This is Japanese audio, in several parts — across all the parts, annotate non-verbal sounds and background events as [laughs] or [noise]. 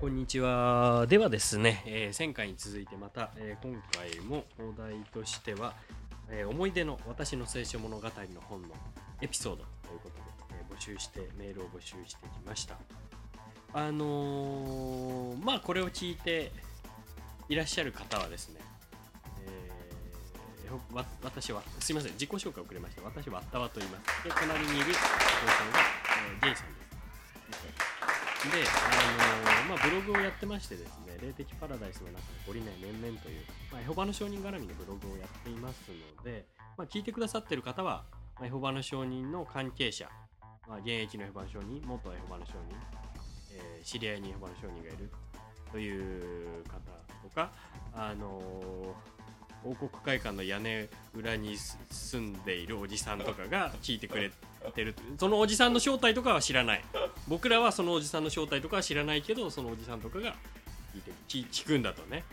こんにちは。ではですね、えー前回に続いてまた、えー今回もお題としては、えー思い出の私の青春物語の本のエピソードということで、え募集して、メールを募集してきました。あのまあこれを聞いていらっしゃる方はですね、えー私は、すいません、自己紹介遅れました。私はあったわと言います。で、隣にいるお父さんが、えー、ジェイさんです。で、あのまあ、ブログをやってましてですね、霊的パラダイスの中で懲りない面々という、まあ、エホバの証人絡みのブログをやっていますので、まあ、聞いてくださっている方は、まあ、エホバの証人の関係者、まあ、現役のエホバの証人、元エホバの証人、えー知り合いにエホバの証人がいるという方とか、あの王国会館の屋根裏に住んでいるおじさんとかが聞いてくれてる。そのおじさんの正体とかは知らない。僕らはそのおじさんの正体とかは知らないけどそのおじさんとかが聞いて聞聞くんだとね。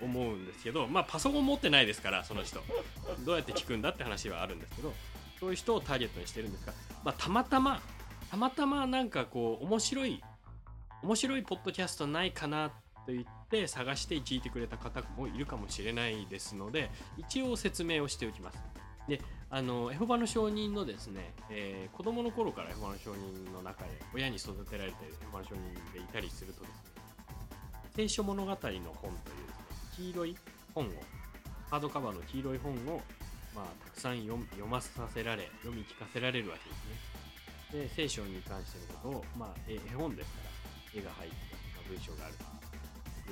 思うんですけど。まあパソコン持ってないですからその人。どうやって聞くんだって話はあるんですけど。そういう人をターゲットにしてるんですが、まあ、たまたまたまたまなんかこう面白い面白いポッドキャストないかなと言って探して聞いてくれた方もいるかもしれないですので一応説明をしておきます。であのエホバの証人のですね、えー子供の頃からエホバの証人の中で親に育てられてエホバの証人でいたりするとですね聖書物語の本というですね黄色い本をハードカバーの黄色い本を、まあ、たくさん読読まさせられ読み聞かせられるわけですねで聖書に関してのことを、まあ、絵本ですから絵が入って、まあ文章があると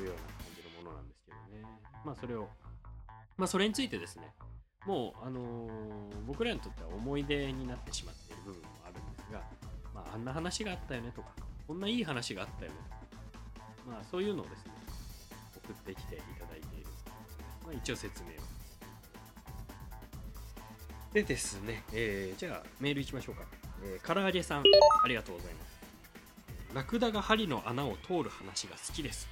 いうような感じのものなんですけどねまあそれをまあそれについてですねもう、あのー僕らにとっては思い出になってしまっている部分もあるんですが、まあ、あんな話があったよねとか、こんないい話があったよねとか、まあ、そういうのをですね、送ってきていただいている。まあ、一応説明を。でですね、えーじゃあメールいきましょうか。えー、唐揚げさん、ありがとうございます。ラクダが針の穴を通る話が好きです。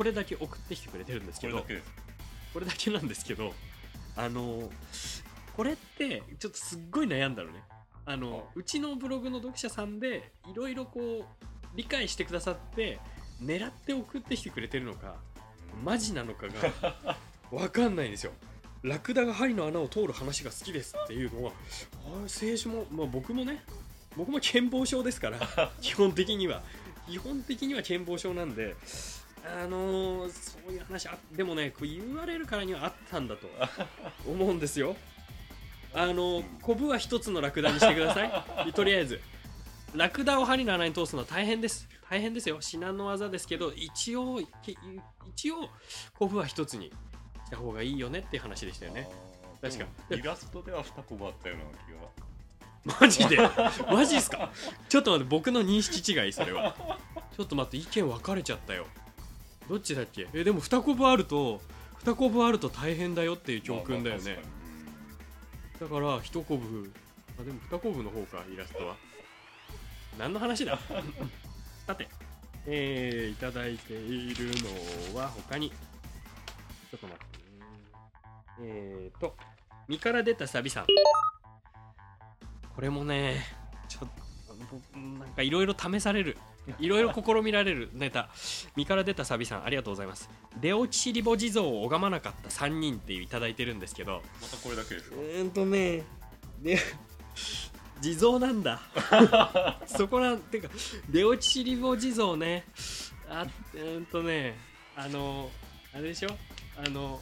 これだけ送ってきてくれてるんですけど、これだけなんですけどあのこれってちょっとすっごい悩んだのね。あのうちのブログの読者さんでいろいろこう理解してくださって狙って送ってきてくれてるのかマジなのかが [laughs] 分かんないんですよ。ラクダが針の穴を通る話が好きですっていうのはあ聖書も、まあ、僕もね僕も健忘症ですから [laughs] 基本的には。基本的には健忘症なんであのーそういう話あでもねこう言われるからにはあったんだと [laughs] 思うんですよ。あのコブは一つのラクダにしてください。[laughs] とりあえず。ラクダを針の穴に通すのは大変です。大変ですよ。至難の技ですけど一応き一応コブは一つにした方がいいよねっていう話でしたよね。確か。イラストでは2コブあったような気が。マジで？マジっすか？ちょっと待って僕の認識違いそれは。ちょっと待って意見分かれちゃったよどっちだっけ？えでも2コブあると2コブあると大変だよっていう教訓だよね、だから1コブあでも2コブの方かイラストは。何の話だ？[laughs] さて。えー、いただいているのは他に。ちょっと待ってね。えーと身から出たサビさん。これもねちょっと僕なんかいろいろ試されるいろいろ試みられるネタ身から出たサビさんありがとうございます出落ちリボ地蔵を拝まなかった3人っていういただいてるんですけどまたこれだけですかうーんとね、で、[laughs] 地蔵なんだ。[laughs] そこなんていうか、出落ちリボ地蔵ね。あ、うーんとね、あの、あれでしょ？あの、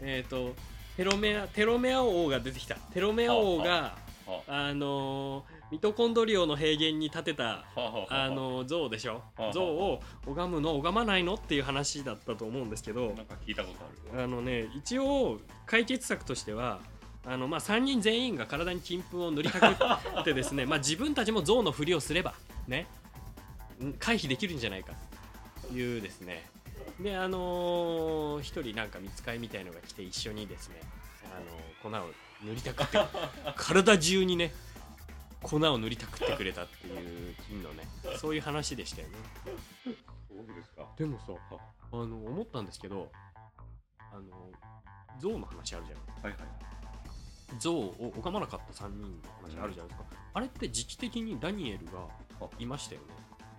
えっ、と、テロメア、テロメア王が出てきた。テロメア王が、はあの、ミトコンドリオの平原に立てた、あの、像でしょ？はあ像を拝むの、拝まないのっていう話だったと思うんですけど、なんか聞いたことあるあのね一応解決策としてはあの、まあ、3人全員が体に金粉を塗りたくってですね、[laughs] まあ、自分たちも象のふりをすればねん回避できるんじゃないか。というですね。であのー一人なんか見つかいみたいのが来て一緒にですねあの粉を塗りたくって [laughs] 体中にね粉を塗りたくってくれたっていう金のね。そういう話でしたよね。そうですか。でもさあの思ったんですけどあの象の話あるじゃん。はいはい象を拝まなかった3人の話あるじゃないですか、あれって時期的にダニエルがいましたよね。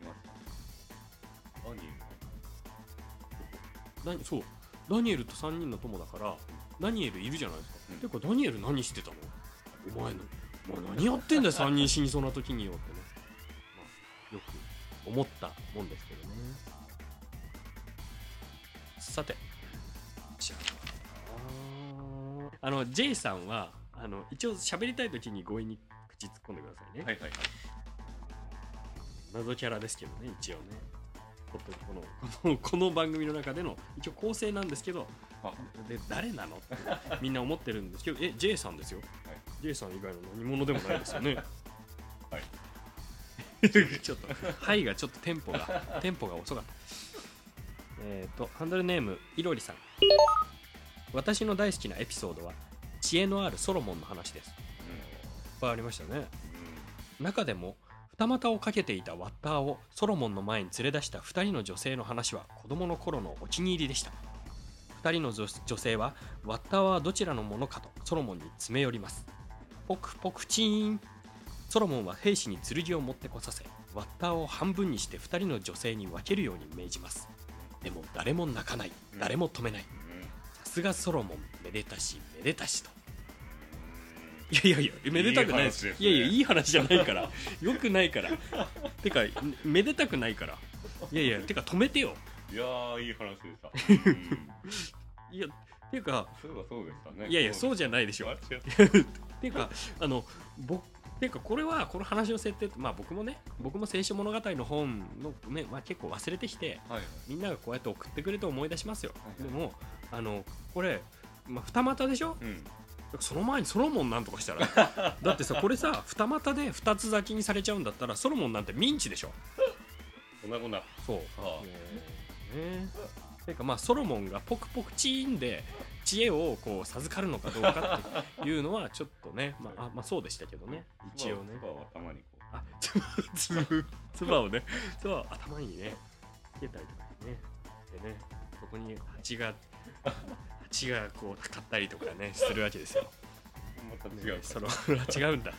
いました。ダニそう。ダニエルと3人の友だからダニエルいるじゃないですか、うん。てかダニエル何してたの？お前の、まあ、何やってんだよ3人死にそうな時によってね、まあ、よく思ったもんですけどね。さて。じゃああの J さんはあの一応喋りたい時に強引に口突っ込んでくださいね、はいはいはい。謎キャラですけどね一応ね。このこのこの番組の中での一応構成なんですけど。あ。で誰なのってみんな思ってるんですけど。え J さんですよ、はい J さん以外の何者でもないですよね。[laughs] はい。[laughs] ちょっと「はい」がちょっとテンポが [laughs] テンポが遅かった。えっ、とハンドルネームいろりさん。私の大好きなエピソードは知恵のあるソロモンの話です。いっぱいありましたね。中でも二股をかけていたワッターをソロモンの前に連れ出した2人の女性の話は子供の頃のお気に入りでした。2人の女女性はワッターはどちらのものかとソロモンに詰め寄りますポクポクチーン。ソロモンは兵士に剣を持ってこさせワッターを半分にして2人の女性に分けるように命じます。でも誰も泣かない。誰も止めない。さすがソロモンめでたしめでたしと。いやいやいやめでたくない。ですいいやいやいい話じゃないから。[laughs] よくないから。てかめでたくないから。いやいやてか止めてよ。いやー、いい話でした。う [laughs] んいやていうかそういえばそうでしたね。いやいやそうじゃないでしょあ違うていうかあの僕ていうかこれはこの話の設定まあ僕もね僕も青春物語の本のね、まあ、結構忘れてきてはい。はい。みんながこうやって送ってくれて思い出しますよ、はいでもあのこれ、まあ、二股でしょ？うん。その前にソロモンなんとかしたら。[laughs] だってさこれさ二股で二つ咲きにされちゃうんだったらソロモンなんてミンチでしょ？こんなこんな。そう。あ。ね。えていうかまあソロモンがポクポクチーンで知恵をこう授かるのかどうかっていうのはちょっとね [laughs] まああまあそうでしたけどね。一応ね。唾を頭にこう。あつつつばをね。つばを頭にねつけたりとかね。でねそこに蜂が [laughs] 蜂がこうかかったりとかねするわけですよ。また違うね。その違うんだ。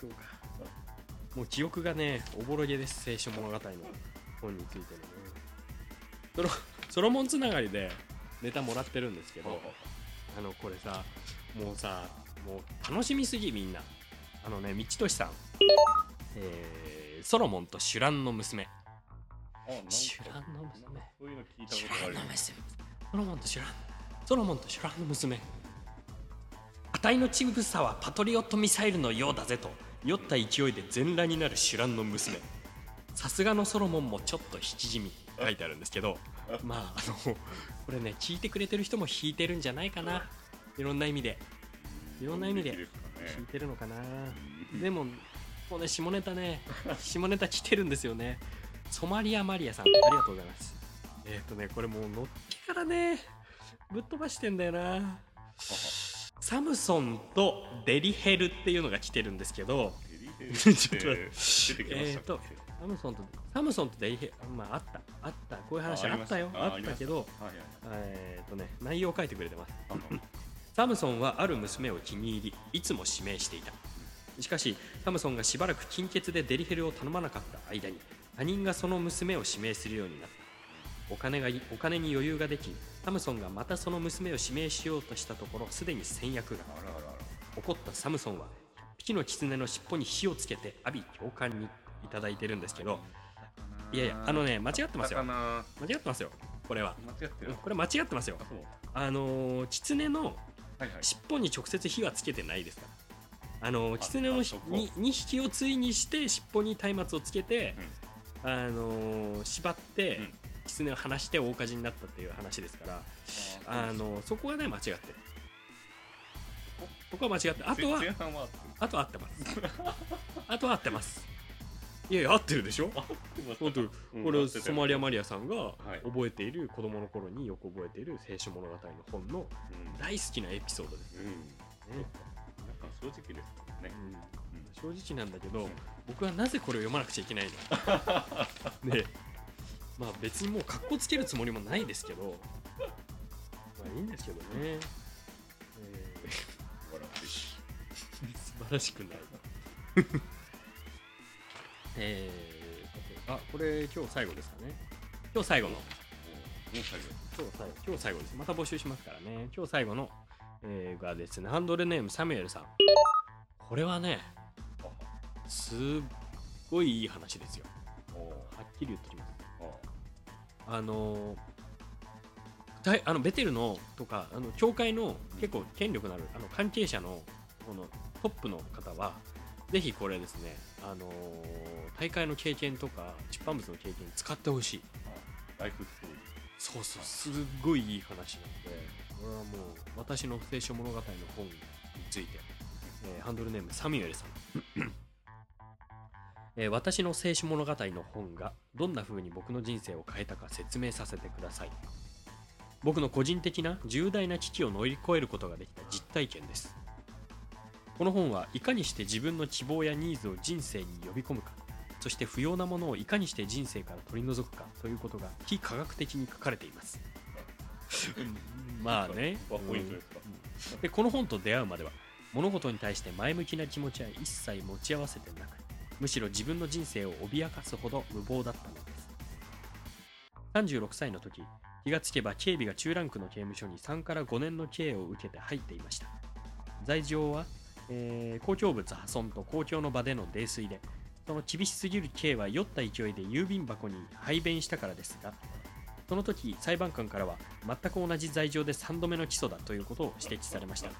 そうか。もう記憶がねおぼろげです。青春物語の本についてのね。ソロソロモンつながりでネタもらってるんですけどあのこれさもうさもう楽しみすぎみんな。あのね道俊さん、えーソロモンとシュランの娘。シュランの娘。そういうの聞いたことあるソロモンとシュラン。ソロモンとシュランの娘。あたいの乳房はパトリオットミサイルのようだぜと。酔った勢いで全裸になるシュランの娘。さすがのソロモンもちょっと引きじみ書いてあるんですけどまああのこれね聞いてくれてる人も引いてるんじゃないかな。いろんな意味で。いろんな意味でですか引いね。てるのかな。うん。でももうね下ネタね [laughs] 下ネタ来てるんですよね。ソマリアマリアさんありがとうございます。えっ、とねこれもうのっけからねぶっ飛ばしてんだよな。サムソンとデリヘルっていうのが来てるんですけど。[laughs] ちょっと待って。出てきましたっけ？えーとサムソンとサムソンとデリヘルまああったあったこういう話あったよ。ああったけどえっ、とね内容を書いてくれてます。あ [laughs] サムソンはある娘を気に入りいつも指名していた。しかしサムソンがしばらく金欠でデリヘルを頼まなかった間に他人がその娘を指名するようになった。お金がいお金に余裕ができサムソンがまたその娘を指名しようとしたところすでに先約が。怒ったサムソンは1匹の狐の尻尾に火をつけて阿鼻教官にいただいてるんですけどいやいやあのね間違ってますよ。魚。間違ってますよこれは。間違ってる。これ間違ってますよ。あのー狐の。尻尾に直接火はつけてないですから。あの狐のに2匹を対にして尻尾に松明をつけて、あの縛って、うん。狐を離して大火事になったっていう話ですから。あのそこはね間違ってる。そこは間違ってあとはあとは合ってます。[laughs] あとは合ってますいやいや合ってるでしょ？[laughs] 本当うんこれ合ってたよ。ソマリア・マリアさんがい。覚えている子供の頃によく覚えている青春物語の本のうん。大好きなエピソードです、うん。ね。なんか正直ですからね。うん。正直なんだけど僕はなぜこれを読まなくちゃいけないの？で [laughs] まあ別にもう格好つけるつもりもないですけど。まあいいんですけどね、え笑ってー [laughs] 素晴らしくないえー、あこれ今日最後ですかね。今日最後の。今日最後。今日最後です。また募集しますからね。今日最後の、えーがですねハンドルネームサミュエルさん。これはねすっごいいい話ですよ。はっきり言ってきます。おあのあのベテルのとかあの教会の結構権力のあるあの関係者のこのトップの方はぜひこれですね、あのー大会の経験とか出版物の経験に使ってほしい。ライフストーリー。そうそうすっごいいい話なのでこれはもう私の聖書物語の本について、えーハンドルネームサミュエルさん、えー私の聖書物語の本がどんな風に僕の人生を変えたか説明させてください。僕の個人的な重大な危機を乗り越えることができた実体験ですこの本はいかにして自分の希望やニーズを人生に呼び込むかそして不要なものをいかにして人生から取り除くかということが非科学的に書かれています。まあね。ワンポイントですか？でこの本と出会うまでは物事に対して前向きな気持ちは一切持ち合わせてなくむしろ自分の人生を脅かすほど無謀だったのです。36歳の時気がつけば警備が中ランクの刑務所に3から5年の刑を受けて入っていました。罪状は、えー公共物破損と公共の場での泥酔でその厳しすぎる刑は酔った勢いで郵便箱に排便したからですがその時裁判官からは全く同じ罪状で3度目の起訴だということを指摘されました。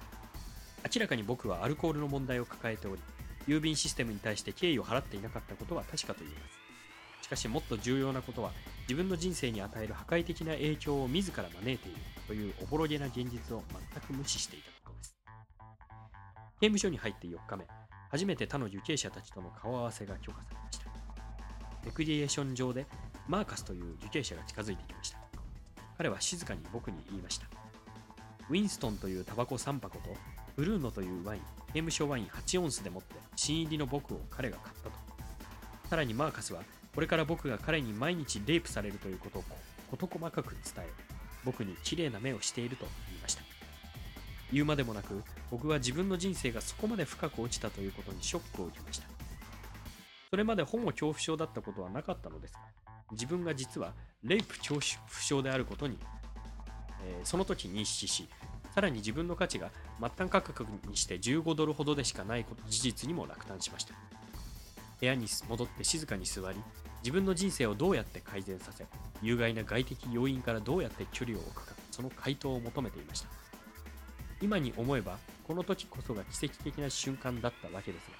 明らかに僕はアルコールの問題を抱えており郵便システムに対して敬意を払っていなかったことは確かと言えます。しかしもっと重要なことは自分の人生に与える破壊的な影響を自ら招いているというおぼろげな現実を全く無視していた。刑務所に入って4日目。初めて他の受刑者たちとの顔合わせが許可されました。レクリエーション上でマーカスという受刑者が近づいてきました。彼は静かに僕に言いました。ウィンストンというタバコ3箱とブルーノというワイン刑務所ワイン8オンスでもって新入りの僕を彼が買ったと。さらにマーカスはこれから僕が彼に毎日レイプされるということを事細かく伝え僕に綺麗な目をしていると言うまでもなく僕は自分の人生がそこまで深く落ちたということにショックを受けました。それまでホモ恐怖症だったことはなかったのですが自分が実はレイプ恐怖症であることに、えーその時認識しさらに自分の価値が末端価格にして15ドルほどでしかないこと事実にも落胆しました。部屋に戻って静かに座り自分の人生をどうやって改善させ有害な外的要因からどうやって距離を置くかその回答を求めていました。今に思えばこの時こそが奇跡的な瞬間だったわけですが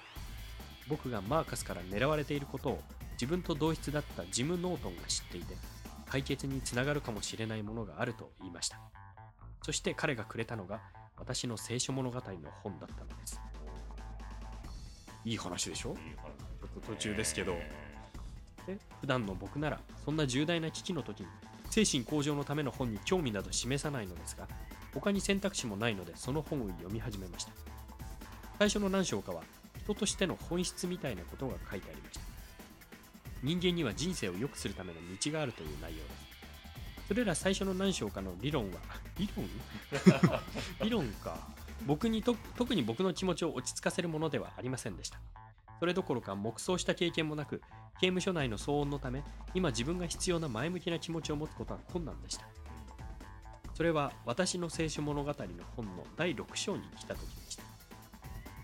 僕がマーカスから狙われていることを自分と同室だったジム・ノートンが知っていて解決につながるかもしれないものがあると言いました。そして彼がくれたのが私の聖書物語の本だったのです。いい話でしょ？ちょっと途中ですけど。で普段の僕ならそんな重大な危機の時に精神向上のための本に興味など示さないのですが他に選択肢もないのでその本を読み始めました。最初の何章かは人としての本質みたいなことが書いてありました。人間には人生を良くするための道があるという内容です。それら最初の何章かの理論は [laughs] 理論？[laughs] 理論か。僕にと特に僕の気持ちを落ち着かせるものではありませんでした。それどころか黙想した経験もなく刑務所内の騒音のため今自分が必要な前向きな気持ちを持つことは困難でした。それは私の聖書物語の本の第6章に来た時でした。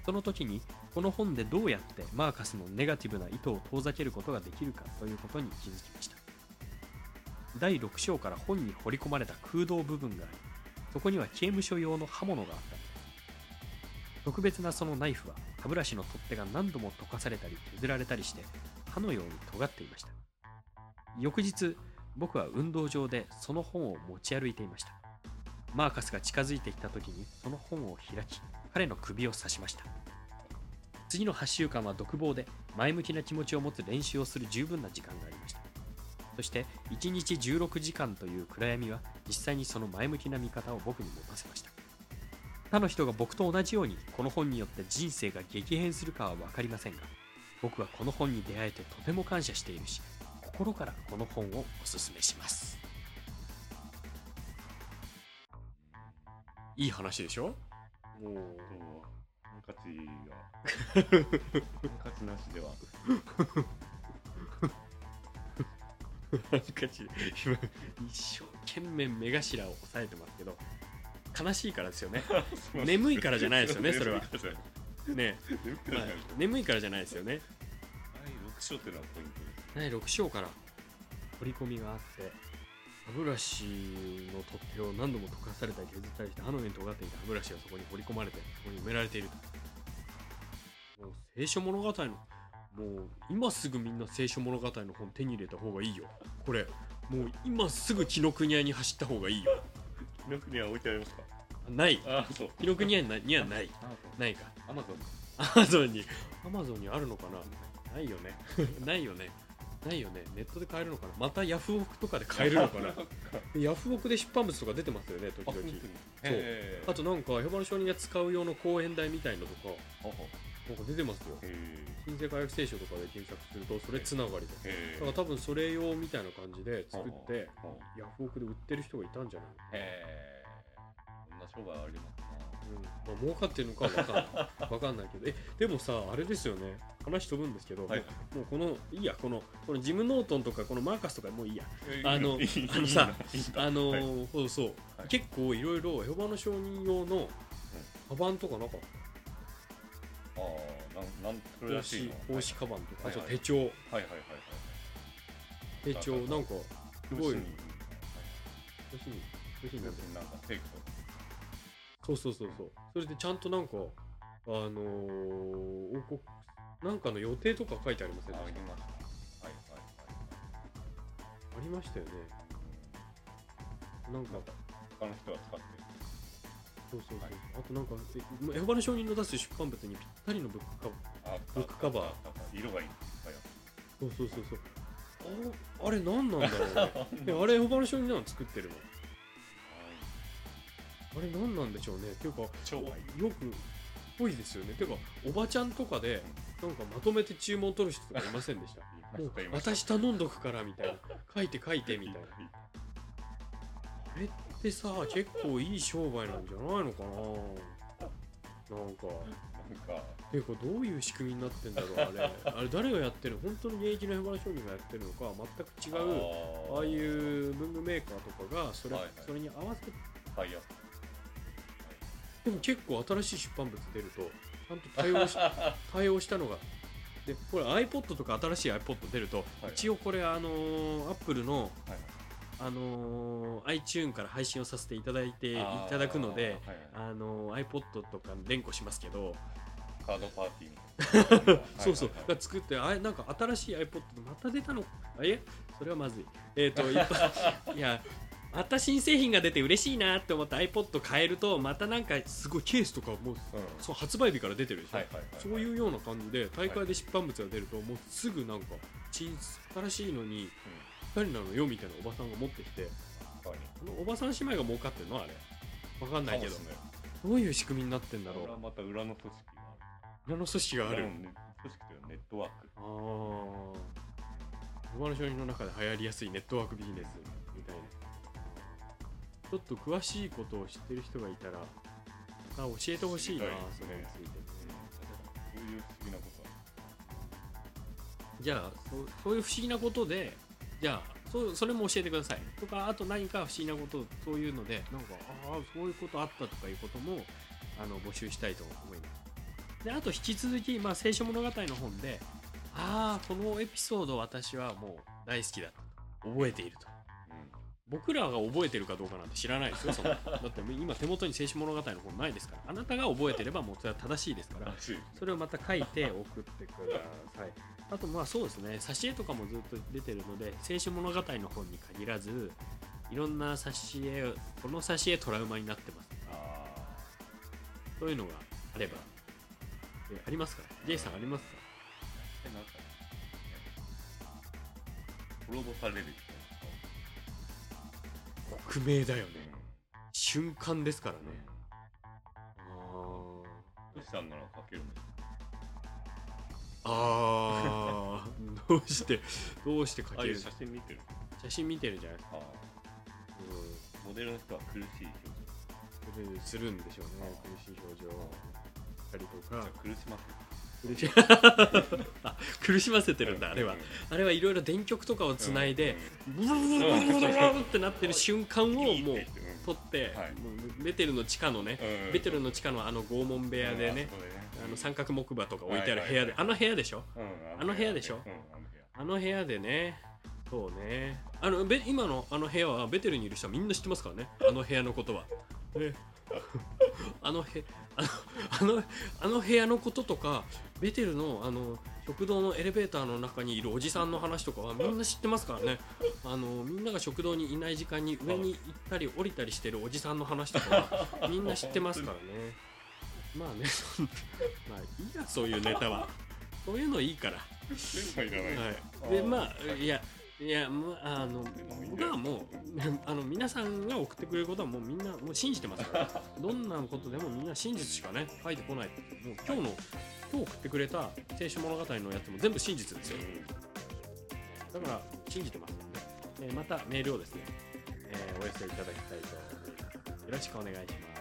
その時にこの本でどうやってマーカスのネガティブな意図を遠ざけることができるかということに気づきました。第6章から本に掘り込まれた空洞部分がありそこには刑務所用の刃物があった。特別なそのナイフは歯ブラシの取っ手が何度も溶かされたり削られたりして刃のように尖っていました。翌日僕は運動場でその本を持ち歩いていました。マーカスが近づいてきた時にその本を開き彼の首を刺しました。次の8週間は独房で前向きな気持ちを持つ練習をする十分な時間がありました。そして1日16時間という暗闇は実際にその前向きな見方を僕に持たせました。他の人が僕と同じようにこの本によって人生が激変するかは分かりませんが僕はこの本に出会えてとても感謝しているし心からこの本をおすすめします。いい話でしょ？もうハンカチがハンカチなしではハンカチ今一生懸命目頭を押さえてますけど悲しいからですよね眠いからじゃないですよねそれは眠いからじゃないね、まあ眠いからじゃない眠いからじゃないですよね第6章ってのはポイントです第6章から彫り込みがあってブラシの取っ手を何度も溶かされたり削ったりして歯の上に尖っていた歯ブラシがそこに彫り込まれてそこに埋められていると。もう聖書物語のもう今すぐみんな聖書物語の本手に入れた方がいいよ。これもう今すぐ紀ノ国屋に走った方がいいよ。紀ノ国は置いてありますか？ない。あそう。紀ノ国屋にはない。ないかアマゾンアマゾンに。アマゾンにあるのかな？ないよね。[laughs] ないよねないよね。ネットで買えるのかな。またヤフオクとかで買えるのかな。[laughs] ヤフオクで出版物とか出てますよね時々。へーあとなんかヘバの商人が使う用の講演台みたいのとかなんか出てますよ。へ新世界学聖書とかで検索するとそれつながりで。え。だから多分それ用みたいな感じで作ってヤフオクで売ってる人がいたんじゃないへえ。こんな商売ありますなうん。まあ儲かってるのかは分かんない。分かんないけど。えでもさあれですよね。話飛ぶんですけど、はい。もうこのいいや。このこのジムノートンとかこのマーカスとかもういいや。あのあのさあのはい。ーそうそう、はい。結構いろいろエホバの承認用のカバンとかなんか？ああなんなんそれしいの？仕奉仕カバンとか。あはいはい。と手帳。はいはいはいはい。手帳なんかすごい。風刺に欲しい。欲しいんだ。風刺なんかテイクとそうそうそうそう。それでちゃんとなんかあのー王国なんかの予定とか書いてありませんでした？ありましたはいはいはい。ありましたよね。なんか。他の人が使ってる。そうそうそう、はい。あとなんかえエホバの承認の出す出版物にぴったりのブックカバー。あブックカバー。色がいい。はい。そうそうそうそう。ああれ何なんだろうね。[laughs] あれエホバの承認なの作ってるの？あれ何なんでしょうね。っていうかよくぽいですよね。ていうかおばちゃんとかでなんかまとめて注文取る人とかいませんで [laughs] した？私頼んどくからみたいな。書いて書いてみたいな。あれってさ結構いい商売なんじゃないのかな？なんか。なんか。ていうかどういう仕組みになってんだろうあれ。あれ誰がやってる？本当に現役のヘバラ商人がやってるのか全く違うああいう文具メーカーとかがそれ,、それに合わせてタイヤでも結構新しい出版物出るとちゃんと対応し [laughs] 対応したのが。でこれ iPod とか新しい iPod 出ると、はい。一応これあのー、Apple のはい。あのー、iTune から配信をさせていただいていただくのであーはいはい。あのー、iPod とか連呼しますけど。カードパーティーみそうそう。が作ってあれなんか新しい iPod でまた出たの？えそれはまずい。えっ、といっぱい [laughs] いやまた新製品が出て嬉しいなって思って iPod 変えるとまたなんかすごいケースとかもううん。そう発売日から出てるでしょ、はいはいはいそういうような感じで大会で出版物が出るともうすぐなんか新新しいのに誰なのよみたいなおばさんが持ってきて確かに。このおばさん姉妹が儲かってんのあれ。わかんないけど。どういう仕組みになってんだろう。また裏の組織が。あ裏の組織がある。ね組織というかネットワーク。ああ馬の商品の中で流行りやすいネットワークビジネスちょっと詳しいことを知ってる人がいたらあ教えてほしいな。それについてそういう不思議なことじゃあそそういう不思議なことでじゃあそそれも教えてください。とかあと何か不思議なことそういうのでなんかああそういうことあったとかいうこともあの募集したいと思います。であと引き続き、まあ、聖書物語の本でああこのエピソード私はもう大好きだ覚えていると。僕らが覚えてるかどうかなんて知らないですよそんなだって今手元に聖書物語の本ないですからあなたが覚えてればもうそれは正しいですからそれをまた書いて送ってください。あとまあそうですね、挿絵とかもずっと出てるので、聖書物語の本に限らず、いろんな挿絵を、この挿絵トラウマになってます。あそういうのがあれば。えありますか ?J さんありますか？ーえなんか滅ぼされる匿名だよね。瞬間ですからね。あどうしたんなら書けるんですあ。ああ。どうして、どうして描ああいうける写真見てる写真見てるじゃないですか。んーモデルの人は苦しい表情するんでしょうね苦しい表情したりとか苦しませ苦しあ苦しませてるんだあれは。あれはいろいろ電極とかをつないでブルブルブルブルってなってる瞬間をもう撮って、ベテルの地下のね、うんベテルの地下のあの拷問部屋でね、あの三角木馬とか置いてある部屋で、あの部屋でしょうんあの部屋でしょうんあの部屋でねそうねあのべ今のあの部屋はベテルにいる人はみんな知ってますからねあの部屋のことは、ね、あのへあのあの部屋のこととかベテルのあの食堂のエレベーターの中にいるおじさんの話とかはみんな知ってますからね。あのみんなが食堂にいない時間に上に行ったり降りたりしてるおじさんの話とかはみんな知ってますからね。[laughs] まあねまあいいやそういうネタは。そういうのいいから。はい、でまあいやいやまああの僕はもう [laughs] あの皆さんが送ってくれることはもうみんなもう信じてますから。[laughs] どんなことでもみんな真実しかね書いてこない。もう今日の今日送ってくれた青春物語のやつも全部真実ですよ。だから信じてます。ので、えーまたメールをですね、えーお寄せいただきたいと思います。よろしくお願いします